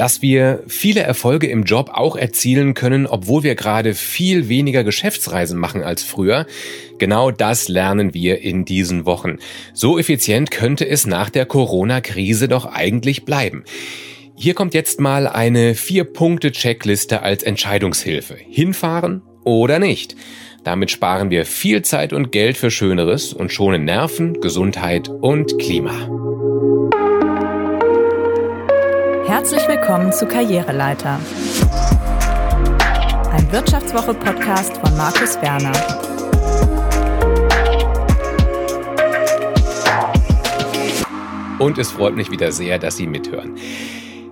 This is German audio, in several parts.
dass wir viele Erfolge im Job auch erzielen können, obwohl wir gerade viel weniger Geschäftsreisen machen als früher. Genau das lernen wir in diesen Wochen. So effizient könnte es nach der Corona-Krise doch eigentlich bleiben. Hier kommt jetzt mal eine Vier-Punkte-Checkliste als Entscheidungshilfe. Hinfahren oder nicht. Damit sparen wir viel Zeit und Geld für Schöneres und schonen Nerven, Gesundheit und Klima. Herzlich willkommen zu Karriereleiter. Ein Wirtschaftswoche-Podcast von Markus Werner. Und es freut mich wieder sehr, dass Sie mithören.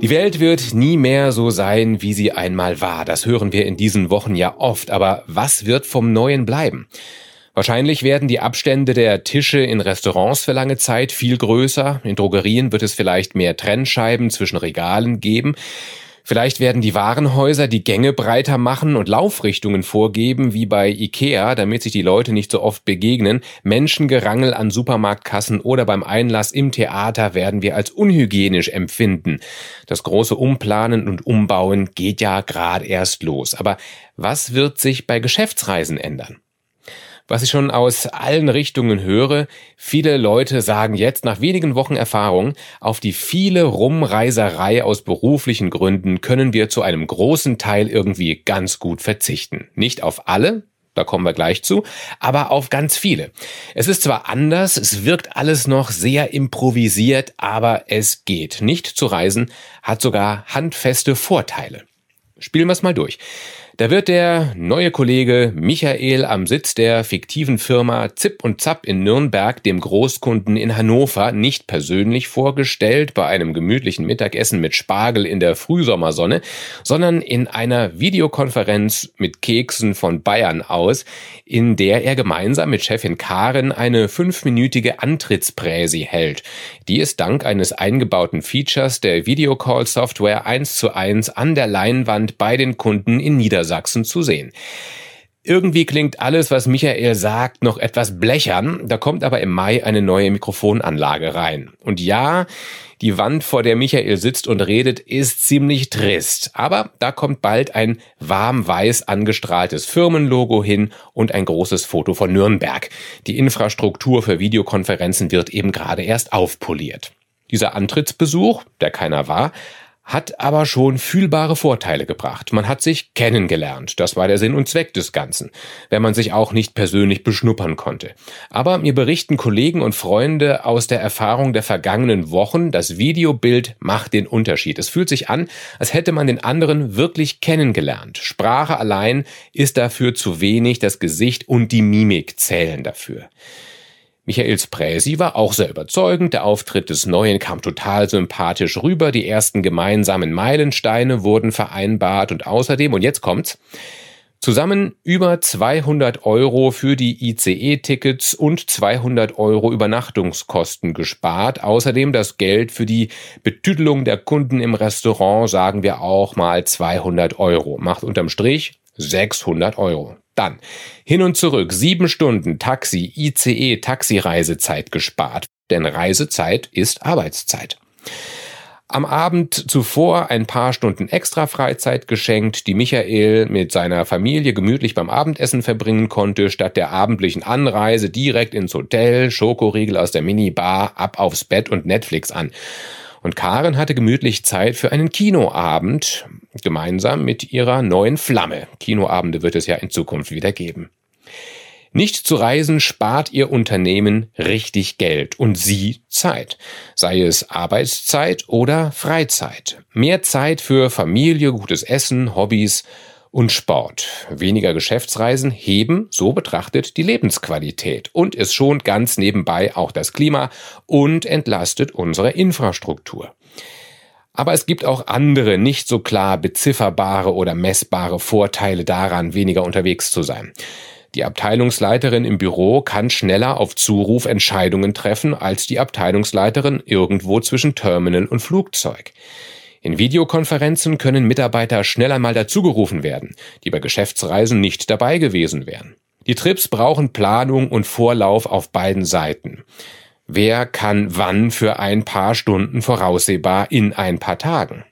Die Welt wird nie mehr so sein, wie sie einmal war. Das hören wir in diesen Wochen ja oft. Aber was wird vom Neuen bleiben? Wahrscheinlich werden die Abstände der Tische in Restaurants für lange Zeit viel größer. In Drogerien wird es vielleicht mehr Trennscheiben zwischen Regalen geben. Vielleicht werden die Warenhäuser die Gänge breiter machen und Laufrichtungen vorgeben, wie bei Ikea, damit sich die Leute nicht so oft begegnen. Menschengerangel an Supermarktkassen oder beim Einlass im Theater werden wir als unhygienisch empfinden. Das große Umplanen und Umbauen geht ja gerade erst los. Aber was wird sich bei Geschäftsreisen ändern? Was ich schon aus allen Richtungen höre. Viele Leute sagen jetzt nach wenigen Wochen Erfahrung, auf die viele Rumreiserei aus beruflichen Gründen können wir zu einem großen Teil irgendwie ganz gut verzichten. Nicht auf alle, da kommen wir gleich zu, aber auf ganz viele. Es ist zwar anders, es wirkt alles noch sehr improvisiert, aber es geht. Nicht zu reisen hat sogar handfeste Vorteile. Spielen wir es mal durch. Da wird der neue Kollege Michael am Sitz der fiktiven Firma Zip und Zap in Nürnberg dem Großkunden in Hannover nicht persönlich vorgestellt bei einem gemütlichen Mittagessen mit Spargel in der Frühsommersonne, sondern in einer Videokonferenz mit Keksen von Bayern aus, in der er gemeinsam mit Chefin Karen eine fünfminütige Antrittspräsi hält, die es dank eines eingebauten Features der Videocall-Software eins zu eins an der Leinwand bei den Kunden in Niedersachsen Niedersachsen zu sehen. Irgendwie klingt alles, was Michael sagt, noch etwas blechern. Da kommt aber im Mai eine neue Mikrofonanlage rein. Und ja, die Wand, vor der Michael sitzt und redet, ist ziemlich trist. Aber da kommt bald ein warm weiß angestrahltes Firmenlogo hin und ein großes Foto von Nürnberg. Die Infrastruktur für Videokonferenzen wird eben gerade erst aufpoliert. Dieser Antrittsbesuch, der keiner war, hat aber schon fühlbare Vorteile gebracht. Man hat sich kennengelernt. Das war der Sinn und Zweck des Ganzen, wenn man sich auch nicht persönlich beschnuppern konnte. Aber mir berichten Kollegen und Freunde aus der Erfahrung der vergangenen Wochen, das Videobild macht den Unterschied. Es fühlt sich an, als hätte man den anderen wirklich kennengelernt. Sprache allein ist dafür zu wenig, das Gesicht und die Mimik zählen dafür. Michaels Präsi war auch sehr überzeugend, der Auftritt des Neuen kam total sympathisch rüber, die ersten gemeinsamen Meilensteine wurden vereinbart und außerdem, und jetzt kommt's, Zusammen über 200 Euro für die ICE-Tickets und 200 Euro Übernachtungskosten gespart. Außerdem das Geld für die Betüdelung der Kunden im Restaurant, sagen wir auch mal 200 Euro. Macht unterm Strich 600 Euro. Dann hin und zurück sieben Stunden Taxi, ICE, Taxireisezeit gespart, denn Reisezeit ist Arbeitszeit. Am Abend zuvor ein paar Stunden extra Freizeit geschenkt, die Michael mit seiner Familie gemütlich beim Abendessen verbringen konnte, statt der abendlichen Anreise direkt ins Hotel, Schokoriegel aus der Minibar, ab aufs Bett und Netflix an. Und Karen hatte gemütlich Zeit für einen Kinoabend, gemeinsam mit ihrer neuen Flamme. Kinoabende wird es ja in Zukunft wieder geben. Nicht zu reisen spart Ihr Unternehmen richtig Geld und Sie Zeit, sei es Arbeitszeit oder Freizeit. Mehr Zeit für Familie, gutes Essen, Hobbys und Sport. Weniger Geschäftsreisen heben, so betrachtet, die Lebensqualität und es schont ganz nebenbei auch das Klima und entlastet unsere Infrastruktur. Aber es gibt auch andere, nicht so klar bezifferbare oder messbare Vorteile daran, weniger unterwegs zu sein. Die Abteilungsleiterin im Büro kann schneller auf Zuruf Entscheidungen treffen als die Abteilungsleiterin irgendwo zwischen Terminal und Flugzeug. In Videokonferenzen können Mitarbeiter schneller mal dazugerufen werden, die bei Geschäftsreisen nicht dabei gewesen wären. Die Trips brauchen Planung und Vorlauf auf beiden Seiten. Wer kann wann für ein paar Stunden voraussehbar in ein paar Tagen?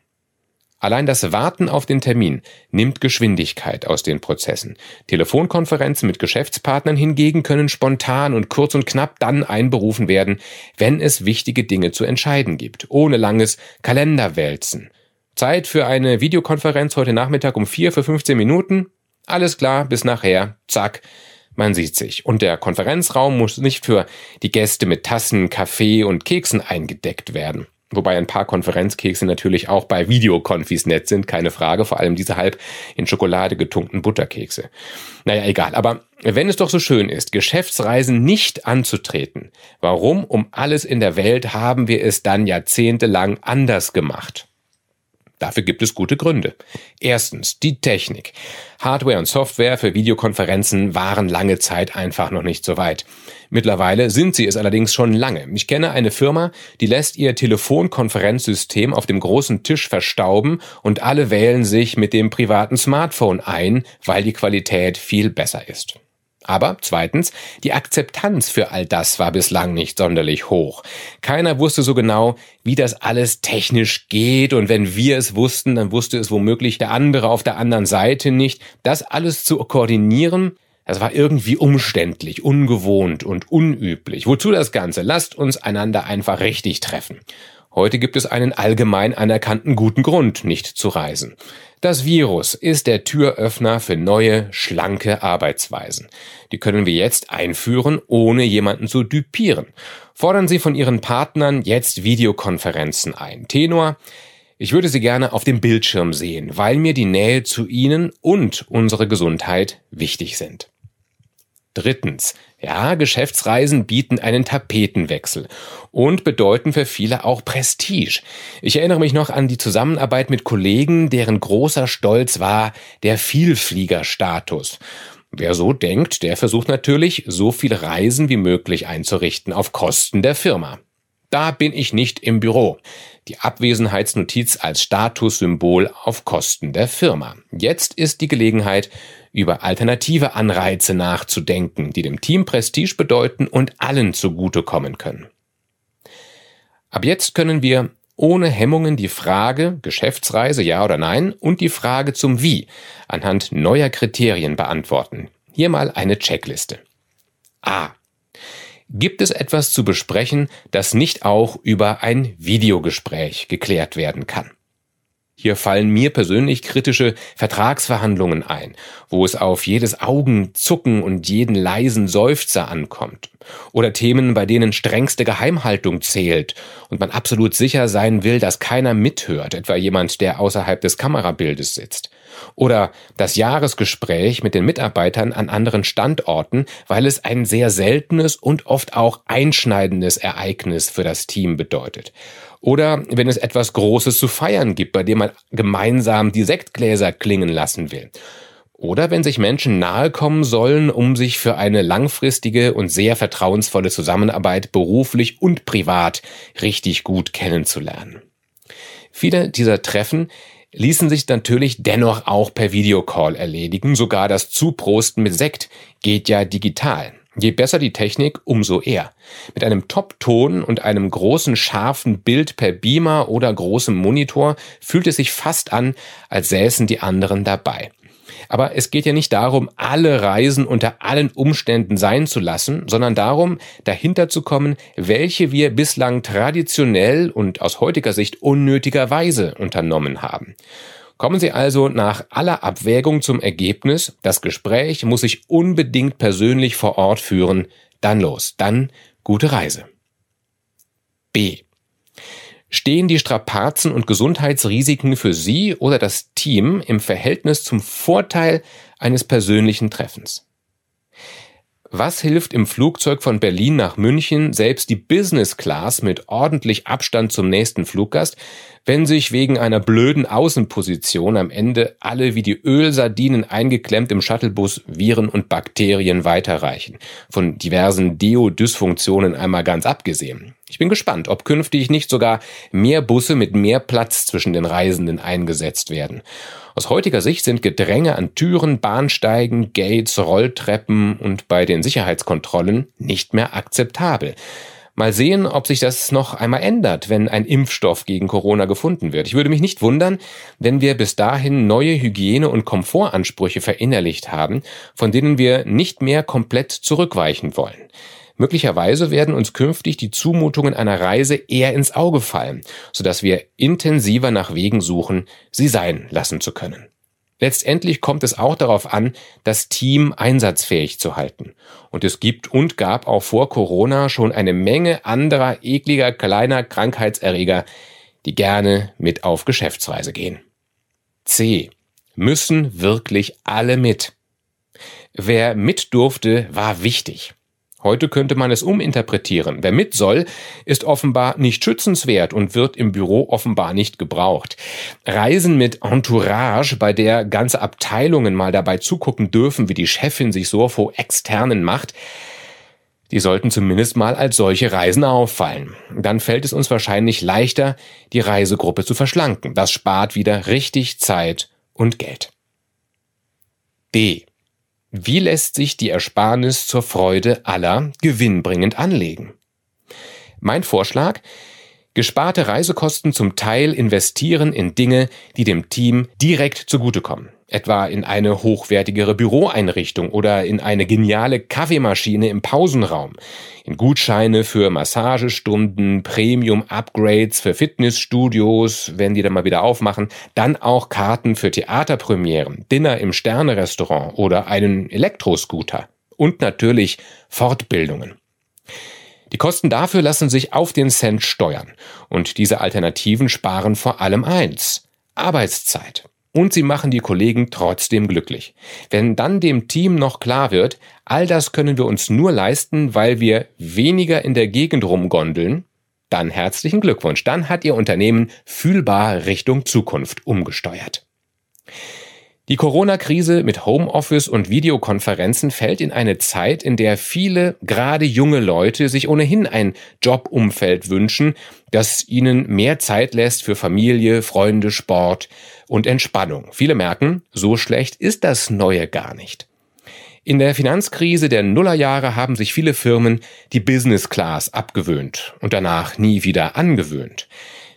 Allein das Warten auf den Termin nimmt Geschwindigkeit aus den Prozessen. Telefonkonferenzen mit Geschäftspartnern hingegen können spontan und kurz und knapp dann einberufen werden, wenn es wichtige Dinge zu entscheiden gibt, ohne langes Kalenderwälzen. Zeit für eine Videokonferenz heute Nachmittag um vier für 15 Minuten? Alles klar, bis nachher. Zack. Man sieht sich. Und der Konferenzraum muss nicht für die Gäste mit Tassen, Kaffee und Keksen eingedeckt werden. Wobei ein paar Konferenzkekse natürlich auch bei Videokonfis nett sind, keine Frage, vor allem diese halb in Schokolade getunkten Butterkekse. Naja, egal, aber wenn es doch so schön ist, Geschäftsreisen nicht anzutreten, warum um alles in der Welt haben wir es dann jahrzehntelang anders gemacht? Dafür gibt es gute Gründe. Erstens, die Technik. Hardware und Software für Videokonferenzen waren lange Zeit einfach noch nicht so weit. Mittlerweile sind sie es allerdings schon lange. Ich kenne eine Firma, die lässt ihr Telefonkonferenzsystem auf dem großen Tisch verstauben und alle wählen sich mit dem privaten Smartphone ein, weil die Qualität viel besser ist. Aber zweitens, die Akzeptanz für all das war bislang nicht sonderlich hoch. Keiner wusste so genau, wie das alles technisch geht und wenn wir es wussten, dann wusste es womöglich der andere auf der anderen Seite nicht. Das alles zu koordinieren, das war irgendwie umständlich, ungewohnt und unüblich. Wozu das Ganze? Lasst uns einander einfach richtig treffen. Heute gibt es einen allgemein anerkannten guten Grund, nicht zu reisen. Das Virus ist der Türöffner für neue, schlanke Arbeitsweisen. Die können wir jetzt einführen, ohne jemanden zu düpieren. Fordern Sie von Ihren Partnern jetzt Videokonferenzen ein. Tenor, ich würde Sie gerne auf dem Bildschirm sehen, weil mir die Nähe zu Ihnen und unsere Gesundheit wichtig sind. Drittens. Ja, Geschäftsreisen bieten einen Tapetenwechsel und bedeuten für viele auch Prestige. Ich erinnere mich noch an die Zusammenarbeit mit Kollegen, deren großer Stolz war der Vielfliegerstatus. Wer so denkt, der versucht natürlich, so viele Reisen wie möglich einzurichten auf Kosten der Firma. Da bin ich nicht im Büro. Die Abwesenheitsnotiz als Statussymbol auf Kosten der Firma. Jetzt ist die Gelegenheit, über alternative Anreize nachzudenken, die dem Team Prestige bedeuten und allen zugutekommen können. Ab jetzt können wir ohne Hemmungen die Frage Geschäftsreise ja oder nein und die Frage zum Wie anhand neuer Kriterien beantworten. Hier mal eine Checkliste. A. Gibt es etwas zu besprechen, das nicht auch über ein Videogespräch geklärt werden kann? Hier fallen mir persönlich kritische Vertragsverhandlungen ein, wo es auf jedes Augenzucken und jeden leisen Seufzer ankommt. Oder Themen, bei denen strengste Geheimhaltung zählt und man absolut sicher sein will, dass keiner mithört, etwa jemand, der außerhalb des Kamerabildes sitzt. Oder das Jahresgespräch mit den Mitarbeitern an anderen Standorten, weil es ein sehr seltenes und oft auch einschneidendes Ereignis für das Team bedeutet. Oder wenn es etwas Großes zu feiern gibt, bei dem man gemeinsam die Sektgläser klingen lassen will. Oder wenn sich Menschen nahe kommen sollen, um sich für eine langfristige und sehr vertrauensvolle Zusammenarbeit beruflich und privat richtig gut kennenzulernen. Viele dieser Treffen ließen sich natürlich dennoch auch per Videocall erledigen, sogar das Zuprosten mit Sekt geht ja digital. Je besser die Technik, umso eher. Mit einem Top-Ton und einem großen scharfen Bild per Beamer oder großem Monitor fühlt es sich fast an, als säßen die anderen dabei. Aber es geht ja nicht darum, alle Reisen unter allen Umständen sein zu lassen, sondern darum, dahinter zu kommen, welche wir bislang traditionell und aus heutiger Sicht unnötigerweise unternommen haben. Kommen Sie also nach aller Abwägung zum Ergebnis, das Gespräch muss sich unbedingt persönlich vor Ort führen, dann los, dann gute Reise. B. Stehen die Strapazen und Gesundheitsrisiken für Sie oder das Team im Verhältnis zum Vorteil eines persönlichen Treffens? Was hilft im Flugzeug von Berlin nach München selbst die Business Class mit ordentlich Abstand zum nächsten Fluggast, wenn sich wegen einer blöden Außenposition am Ende alle wie die Ölsardinen eingeklemmt im Shuttlebus Viren und Bakterien weiterreichen? Von diversen Deo-Dysfunktionen einmal ganz abgesehen. Ich bin gespannt, ob künftig nicht sogar mehr Busse mit mehr Platz zwischen den Reisenden eingesetzt werden. Aus heutiger Sicht sind Gedränge an Türen, Bahnsteigen, Gates, Rolltreppen und bei den Sicherheitskontrollen nicht mehr akzeptabel. Mal sehen, ob sich das noch einmal ändert, wenn ein Impfstoff gegen Corona gefunden wird. Ich würde mich nicht wundern, wenn wir bis dahin neue Hygiene- und Komfortansprüche verinnerlicht haben, von denen wir nicht mehr komplett zurückweichen wollen. Möglicherweise werden uns künftig die Zumutungen einer Reise eher ins Auge fallen, sodass wir intensiver nach Wegen suchen, sie sein lassen zu können. Letztendlich kommt es auch darauf an, das Team einsatzfähig zu halten. Und es gibt und gab auch vor Corona schon eine Menge anderer ekliger kleiner Krankheitserreger, die gerne mit auf Geschäftsreise gehen. C. Müssen wirklich alle mit. Wer mit durfte, war wichtig. Heute könnte man es uminterpretieren. Wer mit soll, ist offenbar nicht schützenswert und wird im Büro offenbar nicht gebraucht. Reisen mit Entourage, bei der ganze Abteilungen mal dabei zugucken dürfen, wie die Chefin sich so vor externen macht, die sollten zumindest mal als solche Reisen auffallen. Dann fällt es uns wahrscheinlich leichter, die Reisegruppe zu verschlanken. Das spart wieder richtig Zeit und Geld. D. Wie lässt sich die Ersparnis zur Freude aller gewinnbringend anlegen? Mein Vorschlag, gesparte Reisekosten zum Teil investieren in Dinge, die dem Team direkt zugutekommen etwa in eine hochwertigere Büroeinrichtung oder in eine geniale Kaffeemaschine im Pausenraum, in Gutscheine für Massagestunden, Premium-Upgrades für Fitnessstudios, wenn die dann mal wieder aufmachen, dann auch Karten für Theaterpremieren, Dinner im Sternerestaurant oder einen Elektroscooter und natürlich Fortbildungen. Die Kosten dafür lassen sich auf den Cent steuern und diese Alternativen sparen vor allem eins Arbeitszeit. Und sie machen die Kollegen trotzdem glücklich. Wenn dann dem Team noch klar wird, all das können wir uns nur leisten, weil wir weniger in der Gegend rumgondeln, dann herzlichen Glückwunsch. Dann hat Ihr Unternehmen fühlbar Richtung Zukunft umgesteuert. Die Corona-Krise mit Homeoffice und Videokonferenzen fällt in eine Zeit, in der viele, gerade junge Leute, sich ohnehin ein Jobumfeld wünschen, das ihnen mehr Zeit lässt für Familie, Freunde, Sport und Entspannung. Viele merken, so schlecht ist das Neue gar nicht. In der Finanzkrise der Nullerjahre haben sich viele Firmen die Business Class abgewöhnt und danach nie wieder angewöhnt.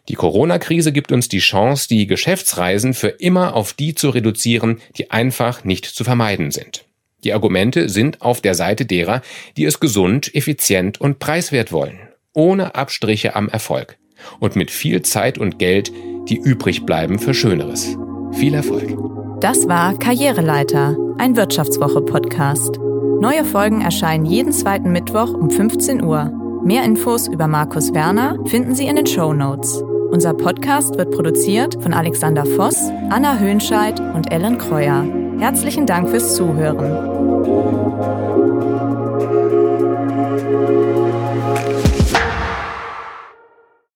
Die Corona-Krise gibt uns die Chance, die Geschäftsreisen für immer auf die zu reduzieren, die einfach nicht zu vermeiden sind. Die Argumente sind auf der Seite derer, die es gesund, effizient und preiswert wollen, ohne Abstriche am Erfolg und mit viel Zeit und Geld, die übrig bleiben für Schöneres. Viel Erfolg. Das war Karriereleiter, ein Wirtschaftswoche-Podcast. Neue Folgen erscheinen jeden zweiten Mittwoch um 15 Uhr. Mehr Infos über Markus Werner finden Sie in den Show Notes. Unser Podcast wird produziert von Alexander Voss, Anna Höhnscheid und Ellen Kreuer. Herzlichen Dank fürs Zuhören.